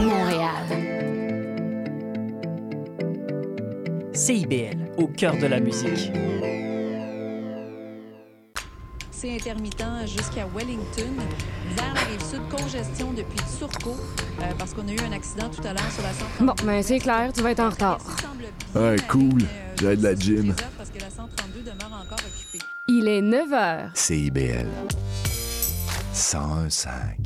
Montréal. CIBL, au cœur de la musique. C'est intermittent jusqu'à Wellington. Vers la rive sud, congestion depuis Turcot, euh, parce qu'on a eu un accident tout à l'heure sur la centrale. Bon, mais c'est clair, tu vas être en retard. Ah, cool, euh, j'ai de la gym. Il est 9 h. CIBL 101.5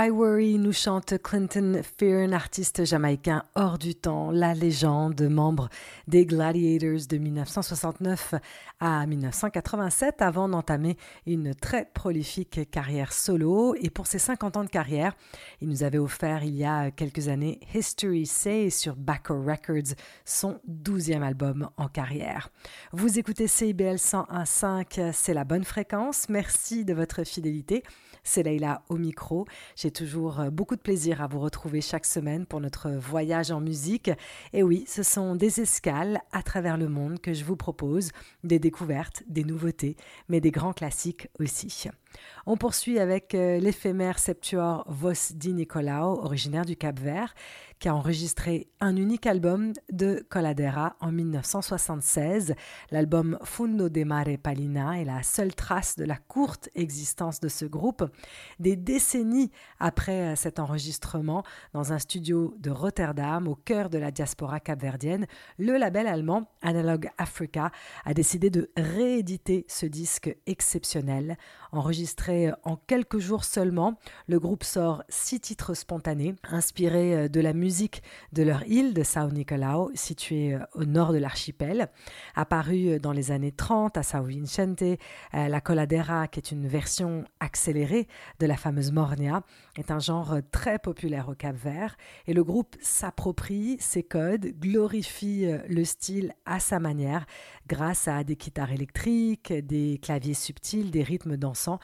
Why Worry nous chante Clinton Fearn, artiste jamaïcain hors du temps, la légende, membre des Gladiators de 1969 à 1987 avant d'entamer une très prolifique carrière solo. Et pour ses 50 ans de carrière, il nous avait offert il y a quelques années History Say sur Backer Records, son 12e album en carrière. Vous écoutez CIBL 101.5, c'est la bonne fréquence. Merci de votre fidélité. C'est Leïla au micro. J'ai toujours euh, beaucoup de plaisir à vous retrouver chaque semaine pour notre voyage en musique. Et oui, ce sont des escales à travers le monde que je vous propose, des découvertes, des nouveautés, mais des grands classiques aussi. On poursuit avec euh, l'éphémère Septuor Vos di Nicolao, originaire du Cap-Vert, qui a enregistré un unique album de Coladera en 1976. L'album Fundo de Mare Palina est la seule trace de la courte existence de ce groupe. Des décennies après euh, cet enregistrement, dans un studio de Rotterdam, au cœur de la diaspora capverdienne, le label allemand Analog Africa a décidé de rééditer ce disque exceptionnel. Enregistré en quelques jours seulement, le groupe sort six titres spontanés, inspirés euh, de la musique de leur île de Sao Nicolao, située euh, au nord de l'archipel. Apparue euh, dans les années 30 à Sao Vicente, euh, la coladera, qui est une version accélérée de la fameuse mornia, est un genre très populaire au Cap Vert et le groupe s'approprie ses codes, glorifie le style à sa manière grâce à des guitares électriques, des claviers subtils, des rythmes dansants,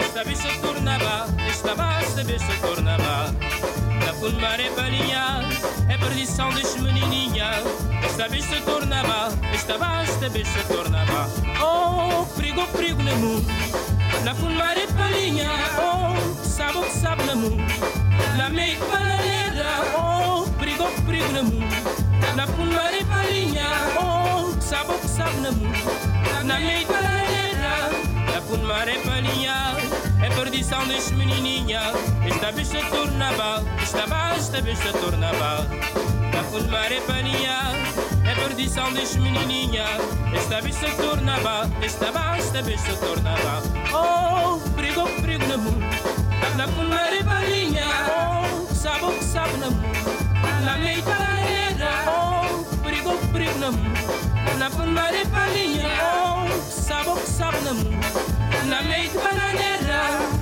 Esta bicha tornava, esta basta bicha tornava. Na fundo maré palhinha, é perdição deste menininha. Esta bicha tornava, esta basta bicha tornava. Oh, perigo, perigo no mundo. Na fundo maré palhinha, oh, sabe o que sabe no mundo. Na meia paneleira, oh, perigo, perigo no mundo. Na fundo maré palhinha, oh, sabe o que sabe no mundo na minha italiana Afundar é palinha, é perdição deste menininha. Esta besta torna mal, esta mal, esta besta torna mal. Afundar é palhinha, é perdição deste menininha. Esta besta torna mal, esta mal, é é esta besta torna mal. Oh, perigo, perigo na mão. Anda afundar é palhinha, oh, sabe o que sabe na mão. Na meia da oh, perigo, perigo na mão. na pambare palinha, sabo que na mu, na meio de bananeira.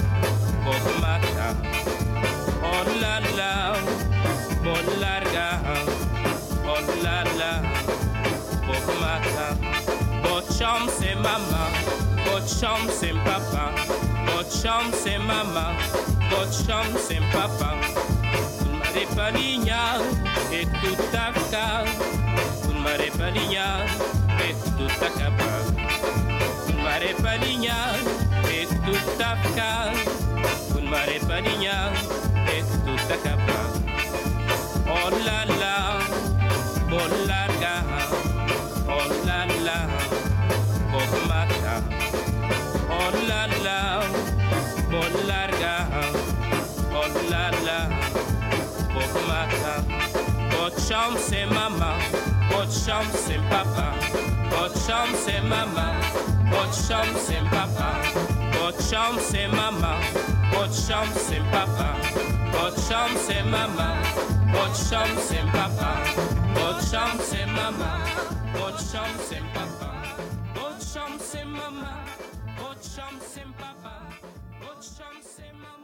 chambre c'est maman, votre chambre c'est papa. Votre chambre c'est maman, votre chambre c'est papa. Vous ne m'avez pas ligna et tout à cas. Vous ne m'avez pas ligna et tout à oh oh mata chambre c'est maman, votre chambre c'est papa, votre chambre c'est maman, votre chambre c'est papa, votre chambre c'est maman, votre chambre c'est papa, votre chambre c'est maman, votre chambre c'est papa, votre chambre c'est maman, votre chambre c'est papa, votre chambre c'est maman, votre chambre c'est papa, votre chambre c'est maman,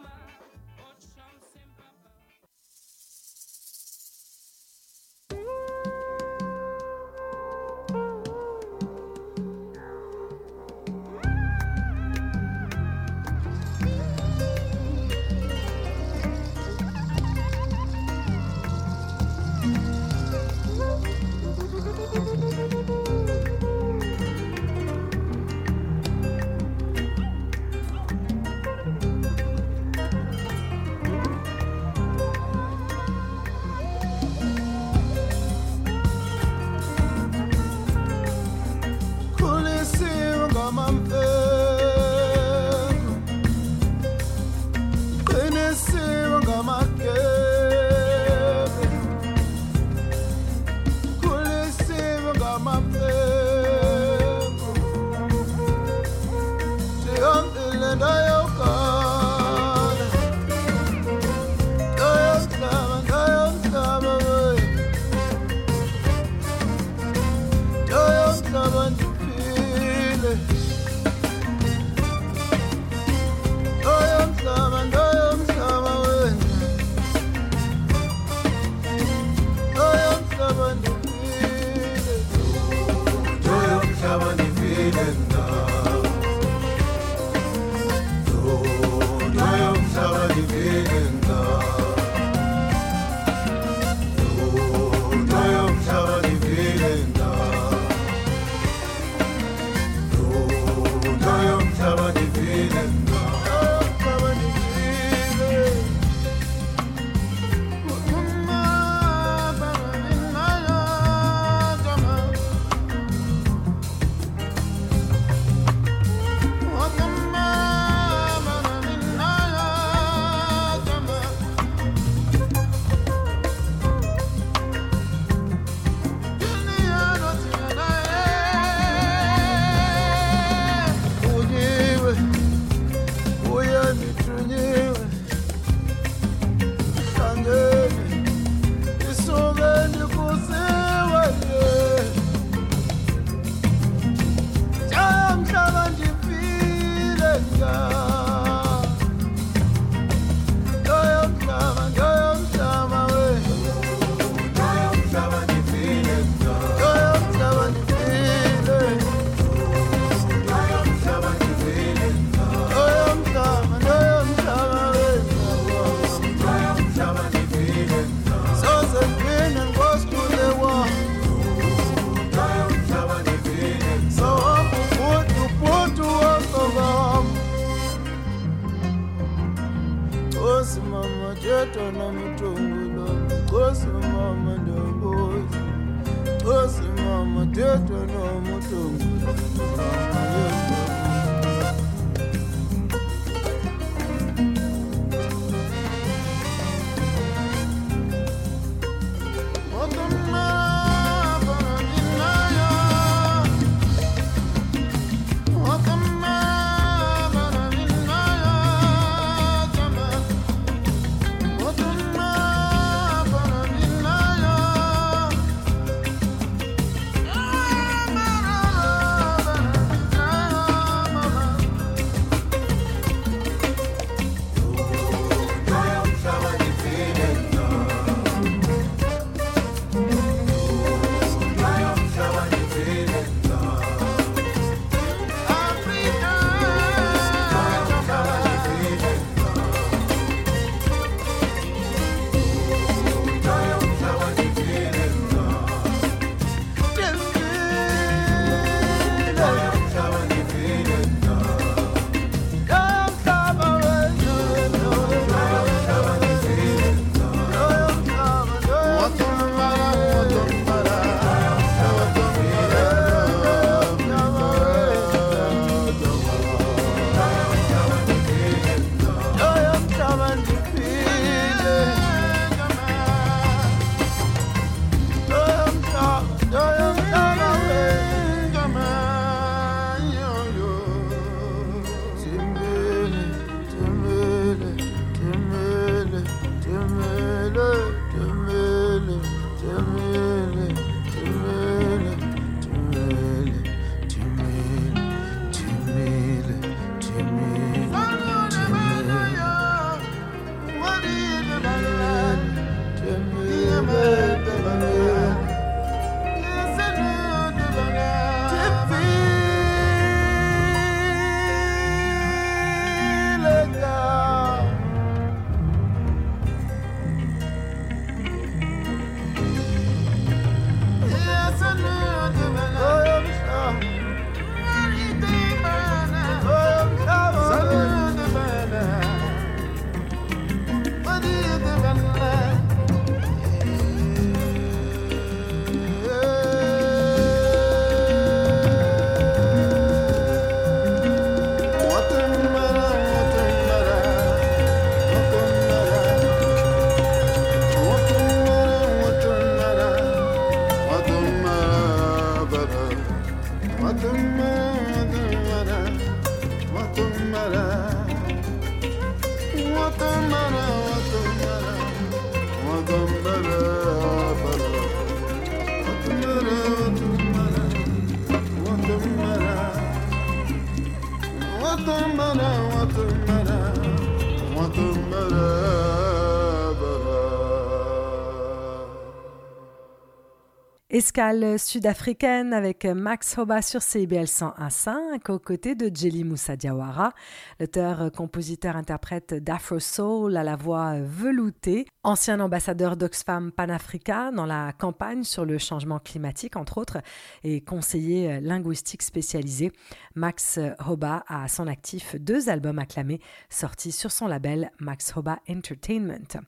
Sud-africaine avec Max Hoba sur CIBL 101.5 aux côtés de Jelly Moussa Diawara, l'auteur, compositeur, interprète d'Afro Soul à la voix veloutée, ancien ambassadeur d'Oxfam Panafrica dans la campagne sur le changement climatique entre autres et conseiller linguistique spécialisé. Max Hoba a à son actif deux albums acclamés sortis sur son label Max Hoba Entertainment.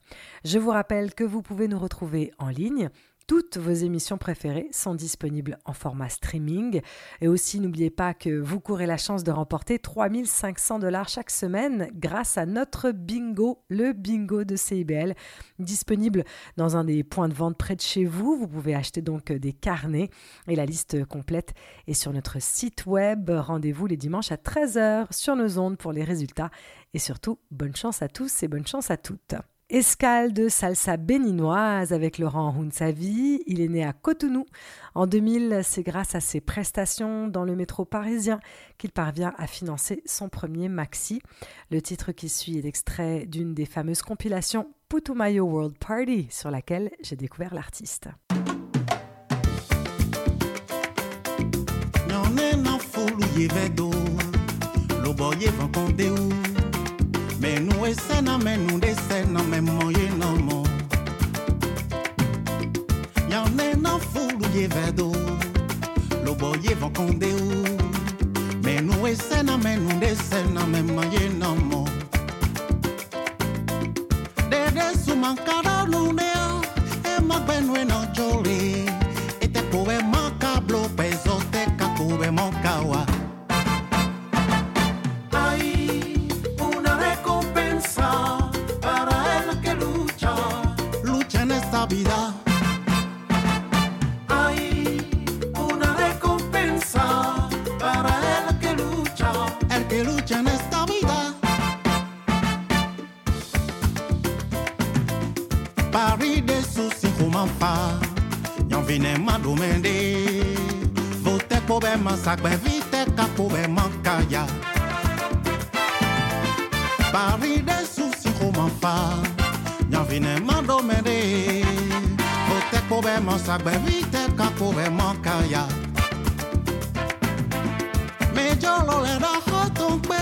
Je vous rappelle que vous pouvez nous retrouver en ligne toutes vos émissions préférées sont disponibles en format streaming. Et aussi, n'oubliez pas que vous courez la chance de remporter 3500 dollars chaque semaine grâce à notre bingo, le bingo de CIBL, disponible dans un des points de vente près de chez vous. Vous pouvez acheter donc des carnets et la liste complète est sur notre site web. Rendez-vous les dimanches à 13h sur nos ondes pour les résultats. Et surtout, bonne chance à tous et bonne chance à toutes. Escale de salsa béninoise avec Laurent Hunsavi. Il est né à Cotonou. En 2000, c'est grâce à ses prestations dans le métro parisien qu'il parvient à financer son premier maxi. Le titre qui suit est extrait d'une des fameuses compilations Putumayo World Party sur laquelle j'ai découvert l'artiste. esena me nu de me moye no mo. Ya ne no fulu ye vedo Lo boye Me nu esena me nu de me moye no De de su mankara lunea E magbenu no Ete poe makablo pezo te kakube mokawa Navidad. Hay una recompensa para el que lucha, el que lucha en esta vida. Paris de soucis pas, y'en vine m'a demandé. Vote pour ben ma sac, ben vite, ka pour ben ma kaya. Paris de soucis pas, y'en vine m'a demandé povemo sa bevite kako vemo kaya, Mejo lo le da hotu gbe,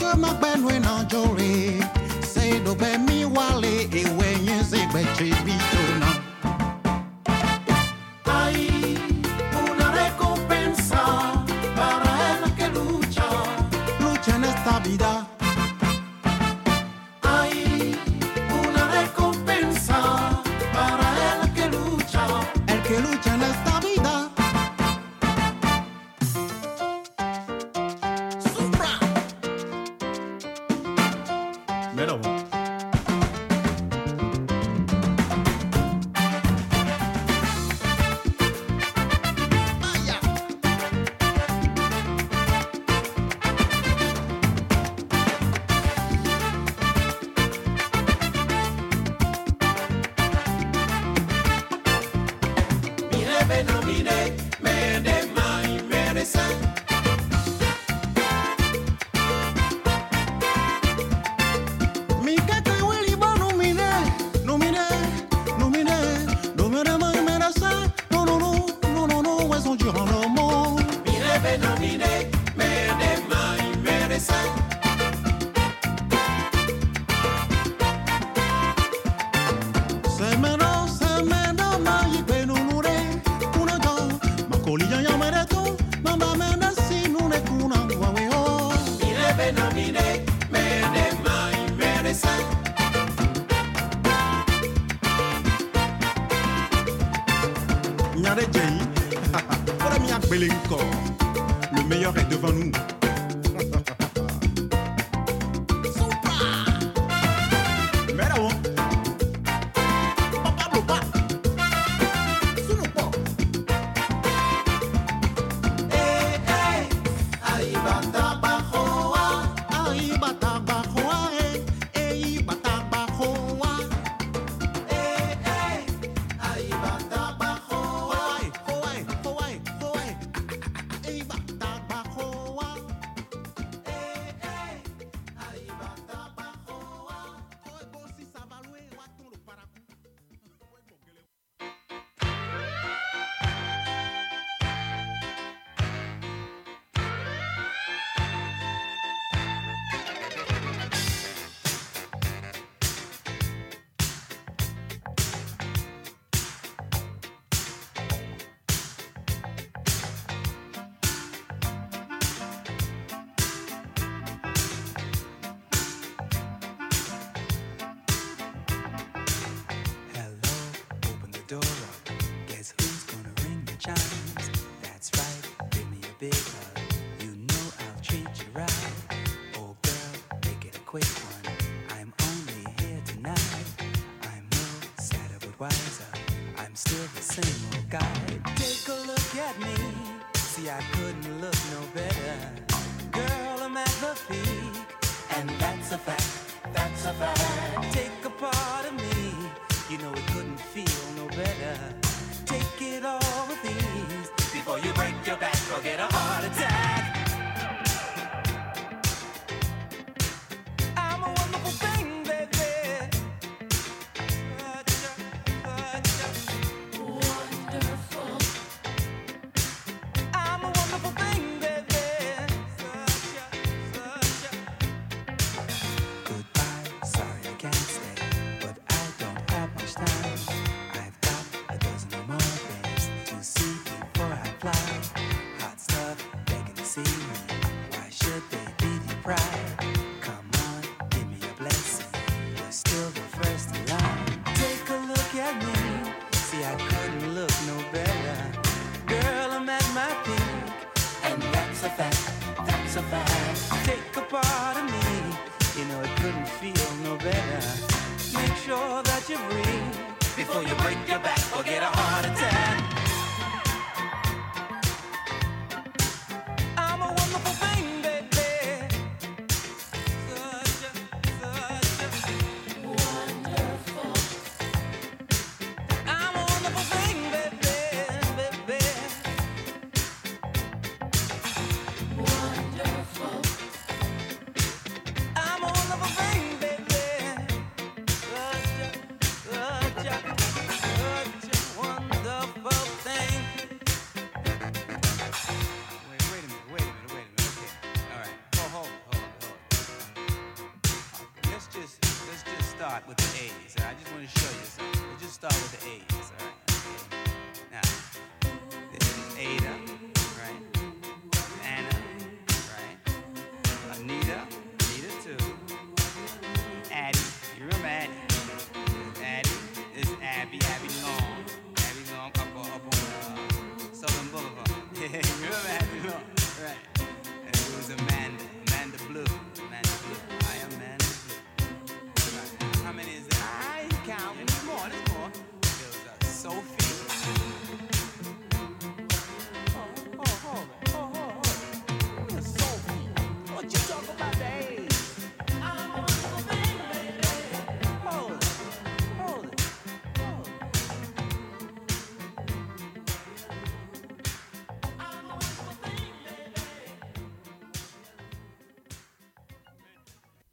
tu ma gbe nui na jori. Se do gbe mi wale ewe nye se gbe chibi tona. Le meilleur est devant nous.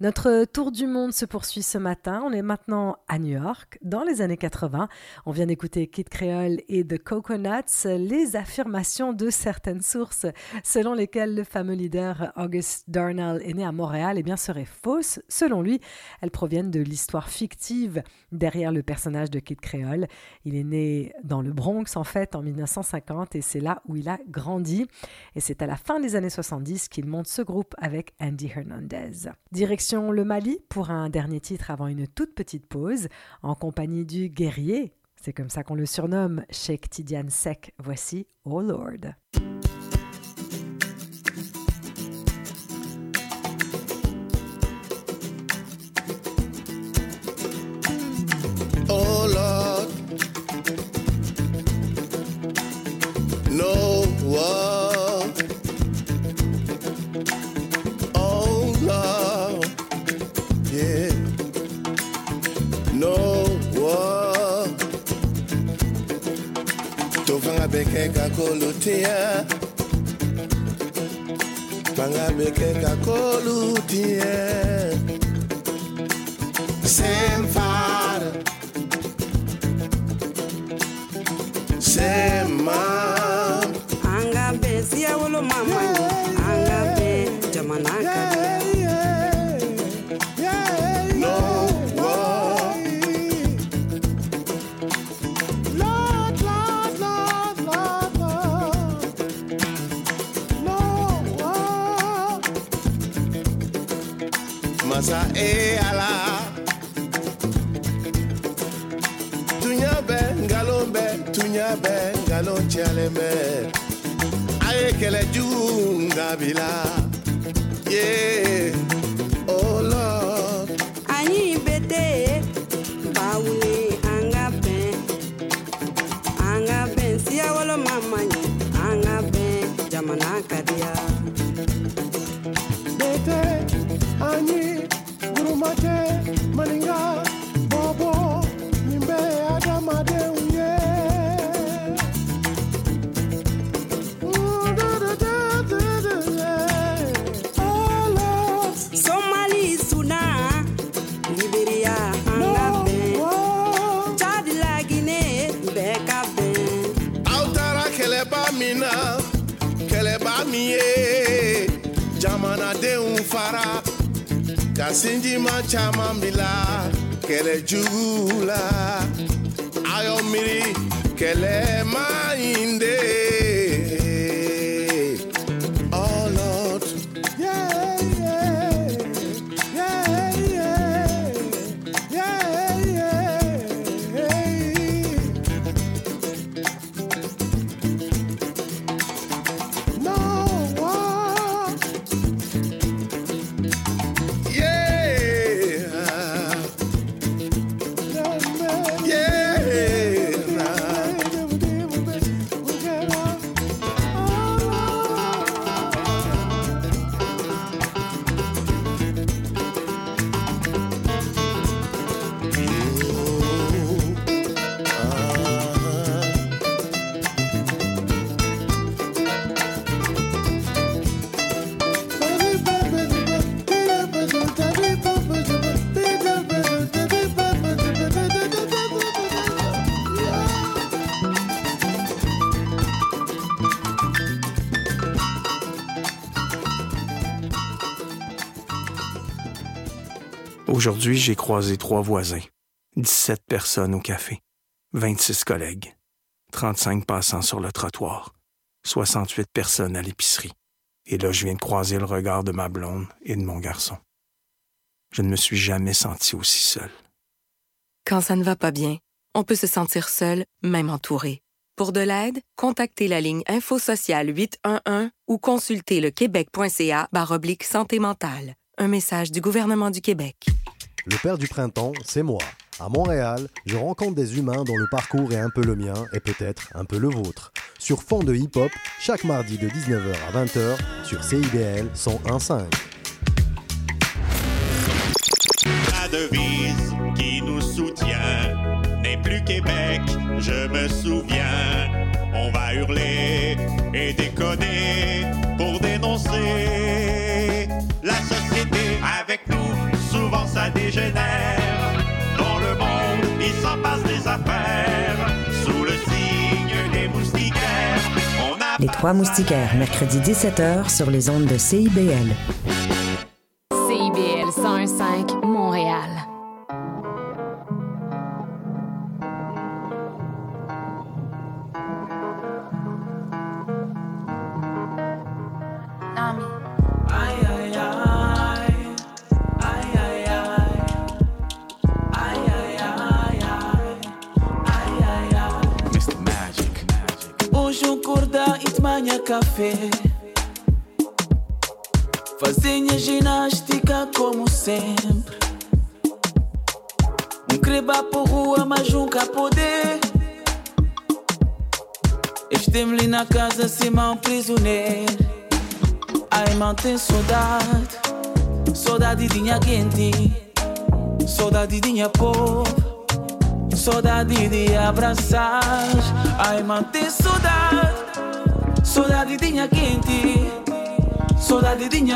Notre tour du monde se poursuit ce matin. On est maintenant à New York, dans les années 80. On vient d'écouter Kid Creole et The Coconuts, les affirmations de certaines sources selon lesquelles le fameux leader August Darnell est né à Montréal, et bien seraient fausses. Selon lui, elles proviennent de l'histoire fictive derrière le personnage de Kid Creole. Il est né dans le Bronx, en fait, en 1950, et c'est là où il a grandi. Et c'est à la fin des années 70 qu'il monte ce groupe avec Andy Hernandez. Direction le Mali pour un dernier titre avant une toute petite pause, en compagnie du guerrier, c'est comme ça qu'on le surnomme, Sheikh Tidiane Sek. Voici Oh Lord. tovanga bekeka kolo teya vanga bekeka kolu tie semfa I can't let you jugu yeah. chama mila kere jugula Aujourd'hui, j'ai croisé trois voisins, 17 personnes au café, 26 collègues, 35 passants sur le trottoir, 68 personnes à l'épicerie. Et là, je viens de croiser le regard de ma blonde et de mon garçon. Je ne me suis jamais senti aussi seul. Quand ça ne va pas bien, on peut se sentir seul, même entouré. Pour de l'aide, contactez la ligne InfoSociale 811 ou consultez le québec.ca santé mentale. Un message du gouvernement du Québec. Le père du printemps, c'est moi. À Montréal, je rencontre des humains dont le parcours est un peu le mien et peut-être un peu le vôtre. Sur fond de hip-hop, chaque mardi de 19h à 20h sur CIBL 101.5. La devise qui nous soutient n'est plus Québec, je me souviens. On va hurler et déconner pour dénoncer Trois Moustiquaires, mercredi 17h sur les ondes de CIBL.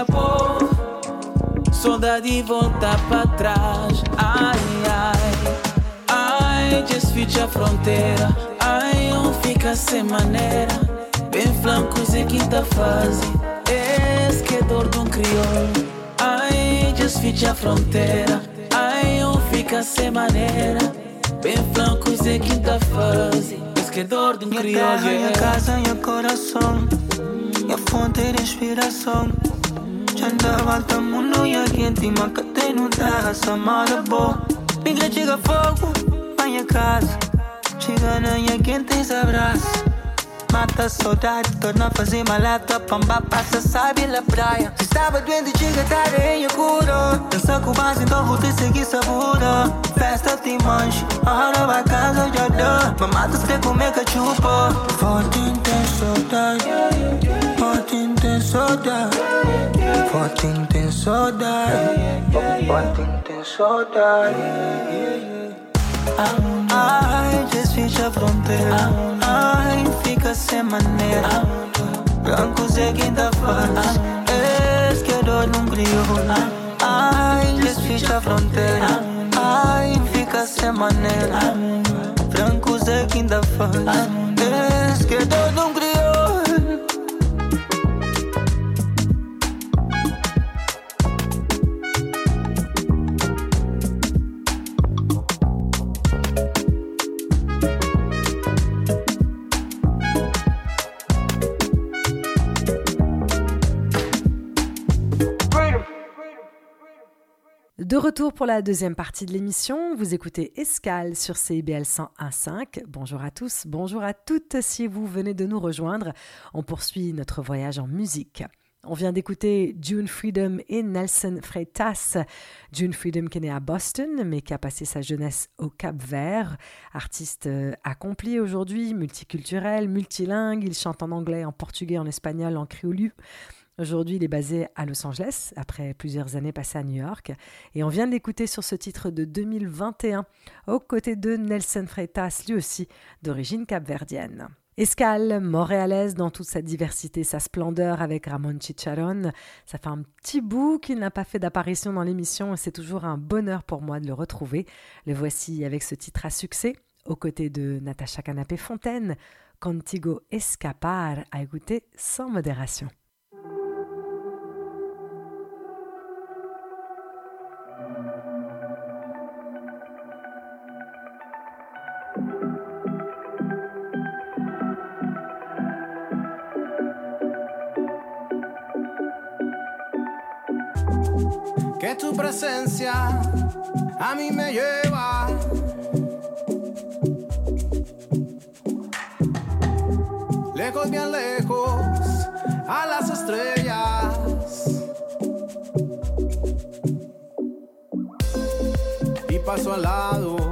Povo Saudade de voltar pra trás. Ai, ai. Ai, desfite a fronteira. Ai, um fica sem maneira. Bem flancos e quinta fase. Esse que é dor de um crioulo. Ai, desfite a fronteira. Ai, um fica sem maneira. Bem flancos e quinta fase. Esse que é dor de um Minha crioulo terra, minha casa, minha coração. Minha fonte de inspiração noche andaba tan mono y aquí encima que te notas amada bo mi gran chica fuego vaya casa. Chica no hay quien te abrace Mata a saudade, torna a fazer maleta Pamba passa, sabe, na praia. Se estava doente, chega tarde em cura. Dança com base, então vou te seguir sabura Festa te manche, ahora vai casa já dá. Mamata se comer cachupa Forte tem saudade Forte tem saudade Forte tem saudade Forte tem saudade. Ai, desfecha a fronteira. Ai, fica sem maneira Brancos é quinta fase Es que dor num Ai, a fronteira Ai, fica sem maneira Brancos é quinta fase Es que dor num crioulo De retour pour la deuxième partie de l'émission, vous écoutez Escale sur CIBL 101.5. Bonjour à tous, bonjour à toutes si vous venez de nous rejoindre. On poursuit notre voyage en musique. On vient d'écouter June Freedom et Nelson Freitas. June Freedom qui est né à Boston, mais qui a passé sa jeunesse au Cap Vert. Artiste euh, accompli aujourd'hui, multiculturel, multilingue. Il chante en anglais, en portugais, en espagnol, en créolu. Aujourd'hui, il est basé à Los Angeles, après plusieurs années passées à New York. Et on vient de l'écouter sur ce titre de 2021, aux côtés de Nelson Freitas, lui aussi d'origine capverdienne. Escale montréalaise dans toute sa diversité, sa splendeur avec Ramon Chicharon. Ça fait un petit bout qu'il n'a pas fait d'apparition dans l'émission et c'est toujours un bonheur pour moi de le retrouver. Le voici avec ce titre à succès, aux côtés de Natacha Canapé-Fontaine, Contigo Escapar, à écouter sans modération. Presencia a mí me lleva. Lejos, bien lejos, a las estrellas. Y paso al lado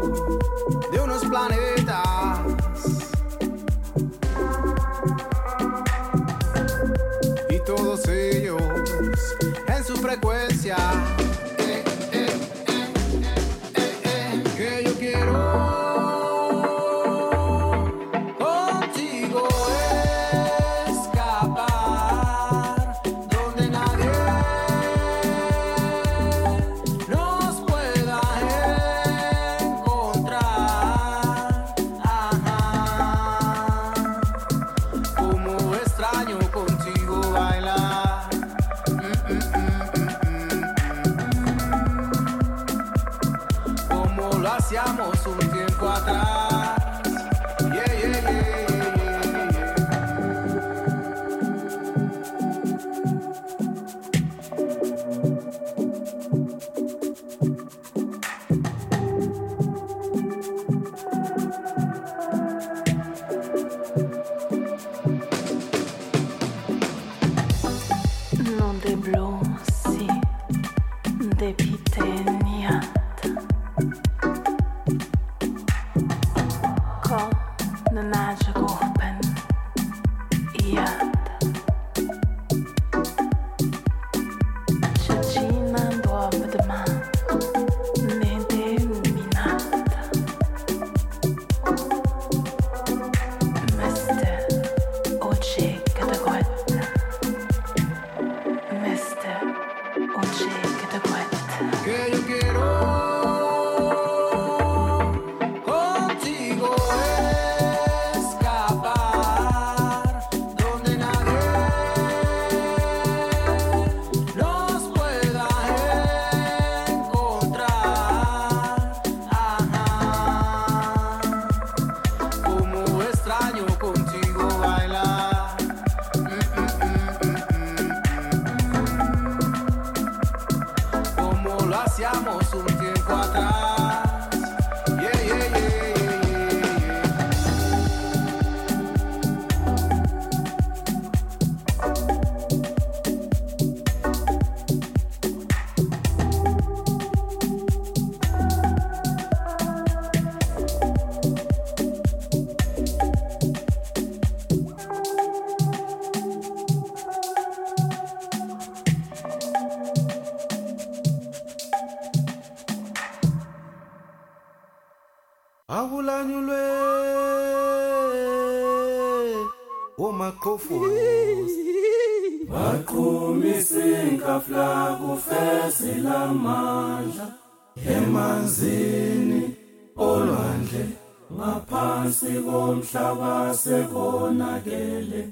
olwandle ngaphansi komhlaba sekonakele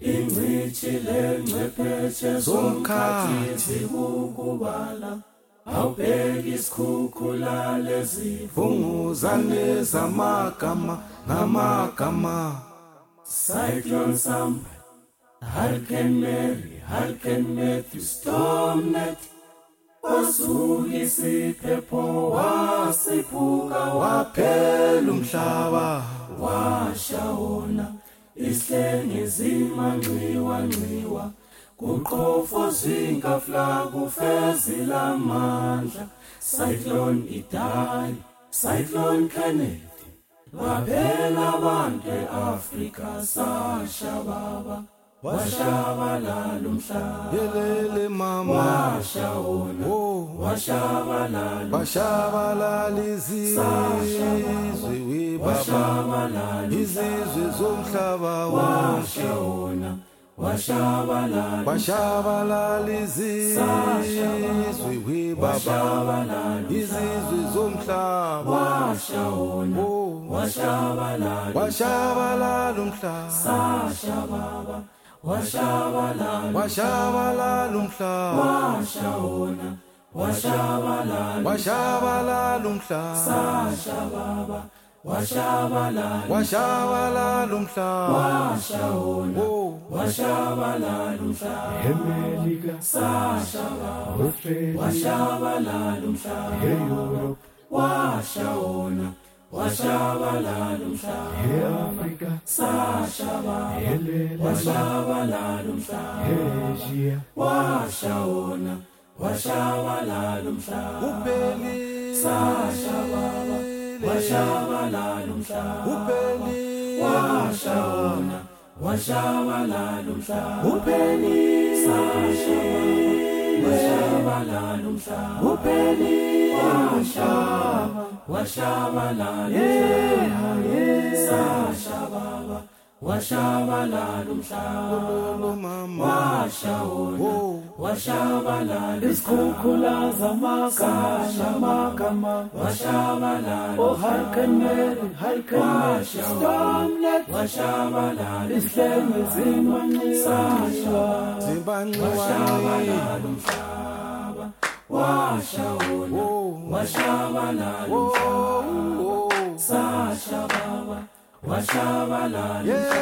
ingcithi lengcwepheshe zomkhathi. ukubala awubheka isikhukhula lezivunguzane zamagama ngamagama. Cyclone Samuel Hurricane Mary, Hurricane Matthew, Storm Net, Wasuke siphepho wasiphuka waphela umhlaba washawona islengizima ngciwa ngciwa kuqofo zinga flag ufezila amandla cyclone idai cyclone kenneth baphela abantu eAfrika sashababa washabalala umhlaba yelele mama. Washa wona. Oh. Washabalala bashabalala izizwe we baba. Izizwe zomhlaba washa washabalala bashabalala izizwe we baba. Izizwe zomhlaba. Washa wona. Oh. Washabalala washabalala umhlaba sashababa washabalala washabalala umhlaba washa wona. Washabalala washabalala umhlaba sashababa washabalala washabalala umhlaba washa wona. Oh. Washabalala umhlaba emelika sashababa washabalala umhlaba eeurope washa wona washabalala umhlaba hey africa sashabalala washabalala umhlaba hey asia washawona washabalala umhlaba upheli sashabala washabalala umhlaba upheli washawona washabalala umhlaba upheli sashabala washabalala umhlaba upheli وشا وشاولان ساشا بابا وشاولان وشاولان وشاولان اسكوكولا زماكا شماكما وشاولان وهركنر هركنر ستامنت وشاولان اسلام زمن ساشا وشاولان وشاولان washaona washabalalisa. Sasha baba washabalalisa.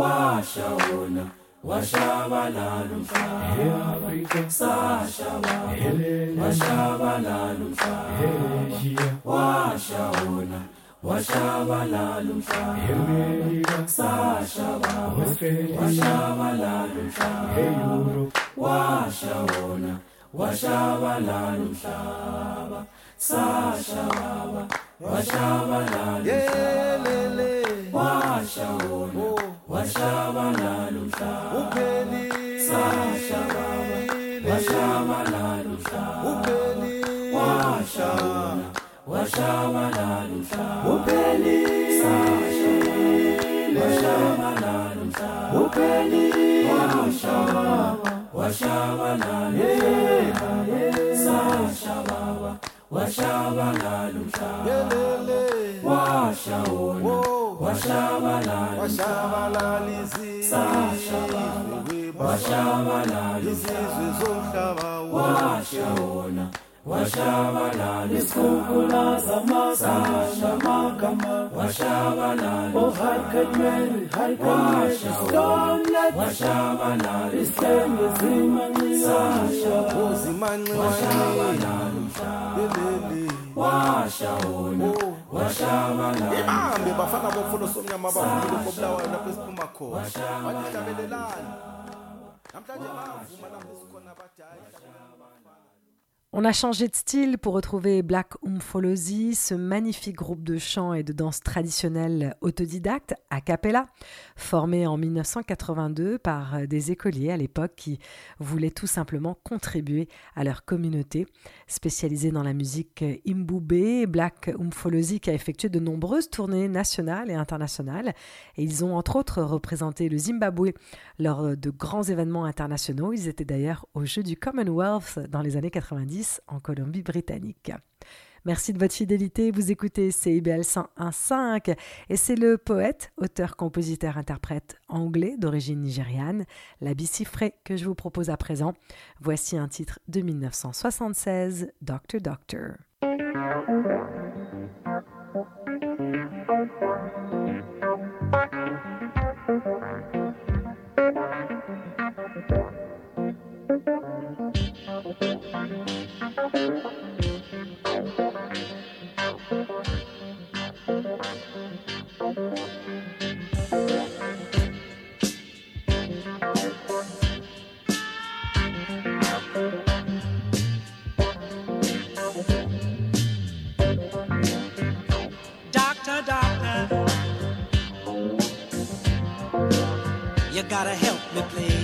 Washaona washabalala umhlaba sasha baba washabalala umhlaba washaona washabalala umhlaba emelika sashabala australia washabalala umhlaba eeurope washawona washabalala umhlaba sashababa washabalala umhlaba washawona washabalala umhlaba upheli sashababa washabalala umhlaba upheli washawona Uphelisa washabalala umhlaba uphelisa washaba washabalala sashababa washabalala umhlaba washawona washabalala sashababa washabalala isizwe somhlaba washawona Iskukula sama sama kama washabalal O hareketleri haykırmış İslam'la Washabalal İslam zimanı Sasha O zimanı Washabalal Bebeli Washaona Washabalal Ibambe bafana bofuna somnyama bafuna bobulawa naphesipuma khona Wadihlabelelani Namhlanje bavuma lapho sikhona badala On a changé de style pour retrouver Black Umfolosi, ce magnifique groupe de chant et de danse traditionnelle autodidacte a cappella, formé en 1982 par des écoliers à l'époque qui voulaient tout simplement contribuer à leur communauté. Spécialisé dans la musique imboubée, Black Umfolosi a effectué de nombreuses tournées nationales et internationales et ils ont entre autres représenté le Zimbabwe lors de grands événements internationaux. Ils étaient d'ailleurs aux Jeux du Commonwealth dans les années 90 en Colombie-Britannique. Merci de votre fidélité. Vous écoutez CIBL 101.5 et c'est le poète, auteur, compositeur, interprète anglais d'origine nigériane, Labi Sifré, que je vous propose à présent. Voici un titre de 1976, Doctor Doctor. Doctor, the place.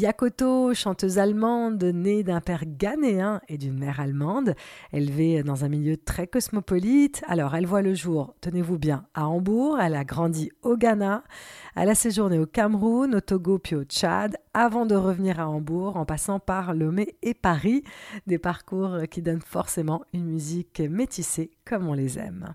Yakoto, chanteuse allemande, née d'un père ghanéen et d'une mère allemande, élevée dans un milieu très cosmopolite. Alors, elle voit le jour, tenez-vous bien, à Hambourg. Elle a grandi au Ghana. Elle a séjourné au Cameroun, au Togo puis au Tchad, avant de revenir à Hambourg en passant par Lomé et Paris. Des parcours qui donnent forcément une musique métissée comme on les aime.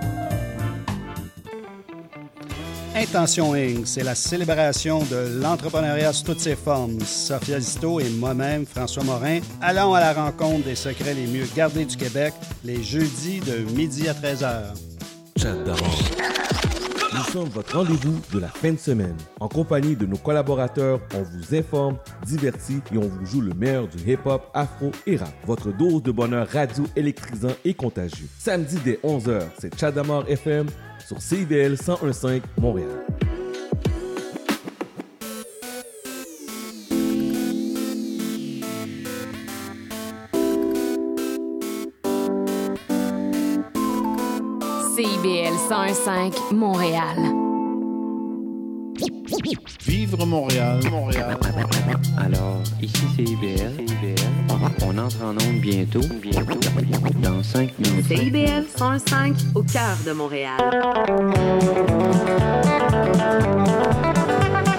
Intention Inc., c'est la célébration de l'entrepreneuriat sous toutes ses formes. Sophia Zito et moi-même, François Morin, allons à la rencontre des secrets les mieux gardés du Québec les jeudis de midi à 13h. Chat d'abord. Nous sommes votre rendez-vous de la fin de semaine. En compagnie de nos collaborateurs, on vous informe, divertit et on vous joue le meilleur du hip-hop, afro et rap. Votre dose de bonheur radio électrisant et contagieux. Samedi dès 11h, c'est Chadamar FM sur CIVL 1015 Montréal. CIBL 101.5 Montréal. Vivre Montréal, Montréal. Alors, ici c'est IBL. On, on entre en onde bientôt. Bientôt. Dans 5 minutes. CIBL 105 au cœur de Montréal.